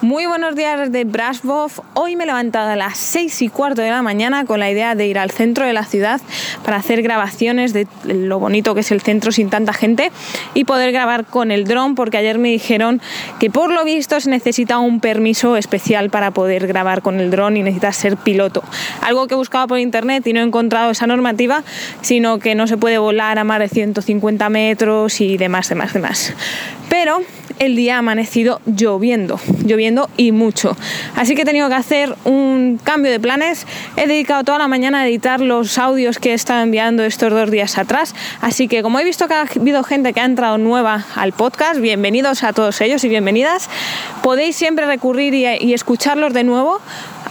Muy buenos días desde Brasov. Hoy me he levantado a las 6 y cuarto de la mañana con la idea de ir al centro de la ciudad para hacer grabaciones de lo bonito que es el centro sin tanta gente y poder grabar con el dron porque ayer me dijeron que por lo visto se necesita un permiso especial para poder grabar con el dron y necesitas ser piloto. Algo que he buscado por internet y no he encontrado esa normativa, sino que no se puede volar a más de 150 metros y demás, demás, demás. Pero el día ha amanecido lloviendo, lloviendo y mucho. Así que he tenido que hacer un cambio de planes. He dedicado toda la mañana a editar los audios que he estado enviando estos dos días atrás. Así que como he visto que ha habido gente que ha entrado nueva al podcast, bienvenidos a todos ellos y bienvenidas. Podéis siempre recurrir y, escucharlos de nuevo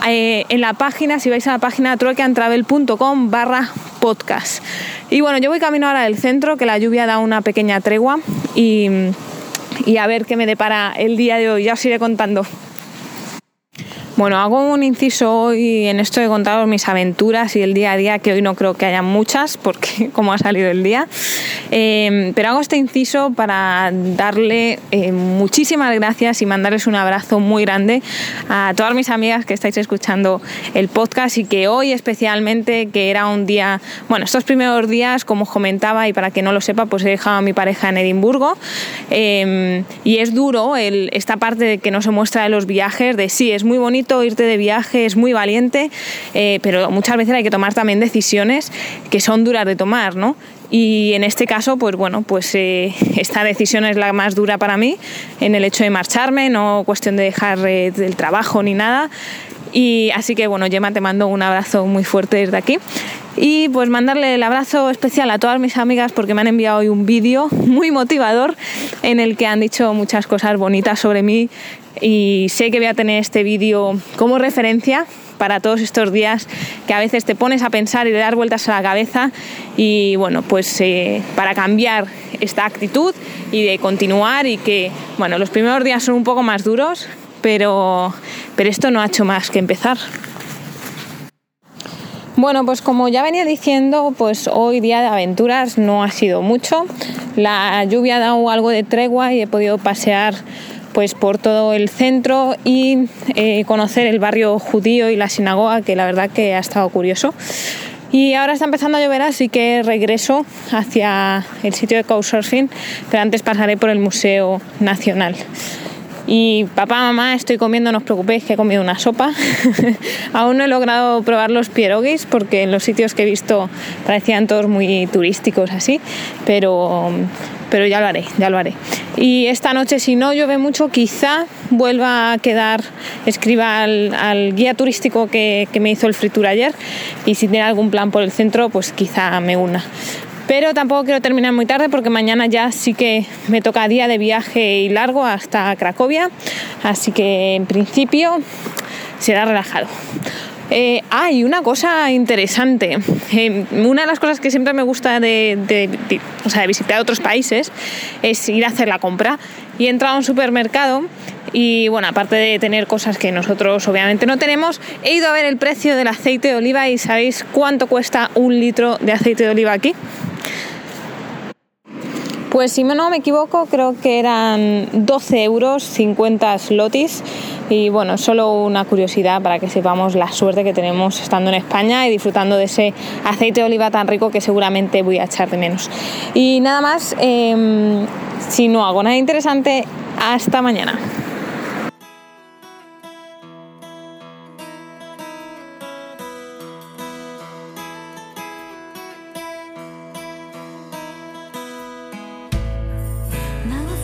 eh, en la página, si vais a la página truequeantravel.com barra podcast. Y bueno, yo voy camino ahora del centro, que la lluvia da una pequeña tregua y y a ver qué me depara el día de hoy. Ya os iré contando. Bueno, hago un inciso hoy en esto de contaros mis aventuras y el día a día, que hoy no creo que haya muchas, porque como ha salido el día. Em, pero hago este inciso para darle eh, muchísimas gracias y mandarles un abrazo muy grande a todas mis amigas que estáis escuchando el podcast y que hoy especialmente, que era un día, bueno, estos primeros días, como os comentaba, y para que no lo sepa, pues he dejado a mi pareja en Edimburgo. Em, y es duro esta parte de que no se muestra de los viajes, de sí, es muy bonito irte de viaje, es muy valiente, eh, pero muchas veces hay que tomar también decisiones que son duras de tomar, ¿no? Y en este caso, pues bueno, pues eh, esta decisión es la más dura para mí, en el hecho de marcharme, no cuestión de dejar eh, del trabajo ni nada. Y así que bueno, Gemma, te mando un abrazo muy fuerte desde aquí. Y pues mandarle el abrazo especial a todas mis amigas porque me han enviado hoy un vídeo muy motivador en el que han dicho muchas cosas bonitas sobre mí y sé que voy a tener este vídeo como referencia para todos estos días que a veces te pones a pensar y le das vueltas a la cabeza y bueno, pues eh, para cambiar esta actitud y de continuar y que, bueno, los primeros días son un poco más duros, pero, pero esto no ha hecho más que empezar. Bueno, pues como ya venía diciendo, pues hoy día de aventuras no ha sido mucho. La lluvia ha dado algo de tregua y he podido pasear pues por todo el centro y eh, conocer el barrio judío y la sinagoga, que la verdad que ha estado curioso. Y ahora está empezando a llover, así que regreso hacia el sitio de Couchsurfing, pero antes pasaré por el Museo Nacional. Y papá, mamá, estoy comiendo, no os preocupéis que he comido una sopa. Aún no he logrado probar los pierogies porque en los sitios que he visto parecían todos muy turísticos así, pero pero ya lo haré, ya lo haré. Y esta noche, si no llueve mucho, quizá vuelva a quedar, escriba al, guía turístico que, me hizo el fritura ayer y si tiene algún plan por el centro, pues quizá me una. Pero tampoco quiero terminar muy tarde porque mañana ya sí que me toca día de viaje y largo hasta Cracovia, así que en principio será relajado. Eh, ah, una cosa interesante. Eh, una de las cosas que siempre me gusta de, visitar otros países es ir a hacer la compra. Y he entrado a un supermercado y bueno, aparte de tener cosas que nosotros obviamente no tenemos, he ido a ver el precio del aceite de oliva y ¿sabéis cuánto cuesta un litro de aceite de oliva aquí? Pues si no me equivoco, creo que eran 12 euros 50 slotis. Y bueno, solo una curiosidad para que sepamos la suerte que tenemos estando en España y disfrutando de ese aceite de oliva tan rico que seguramente voy a echar de menos. Y nada más, em, si no hago nada interesante, hasta mañana. 나와.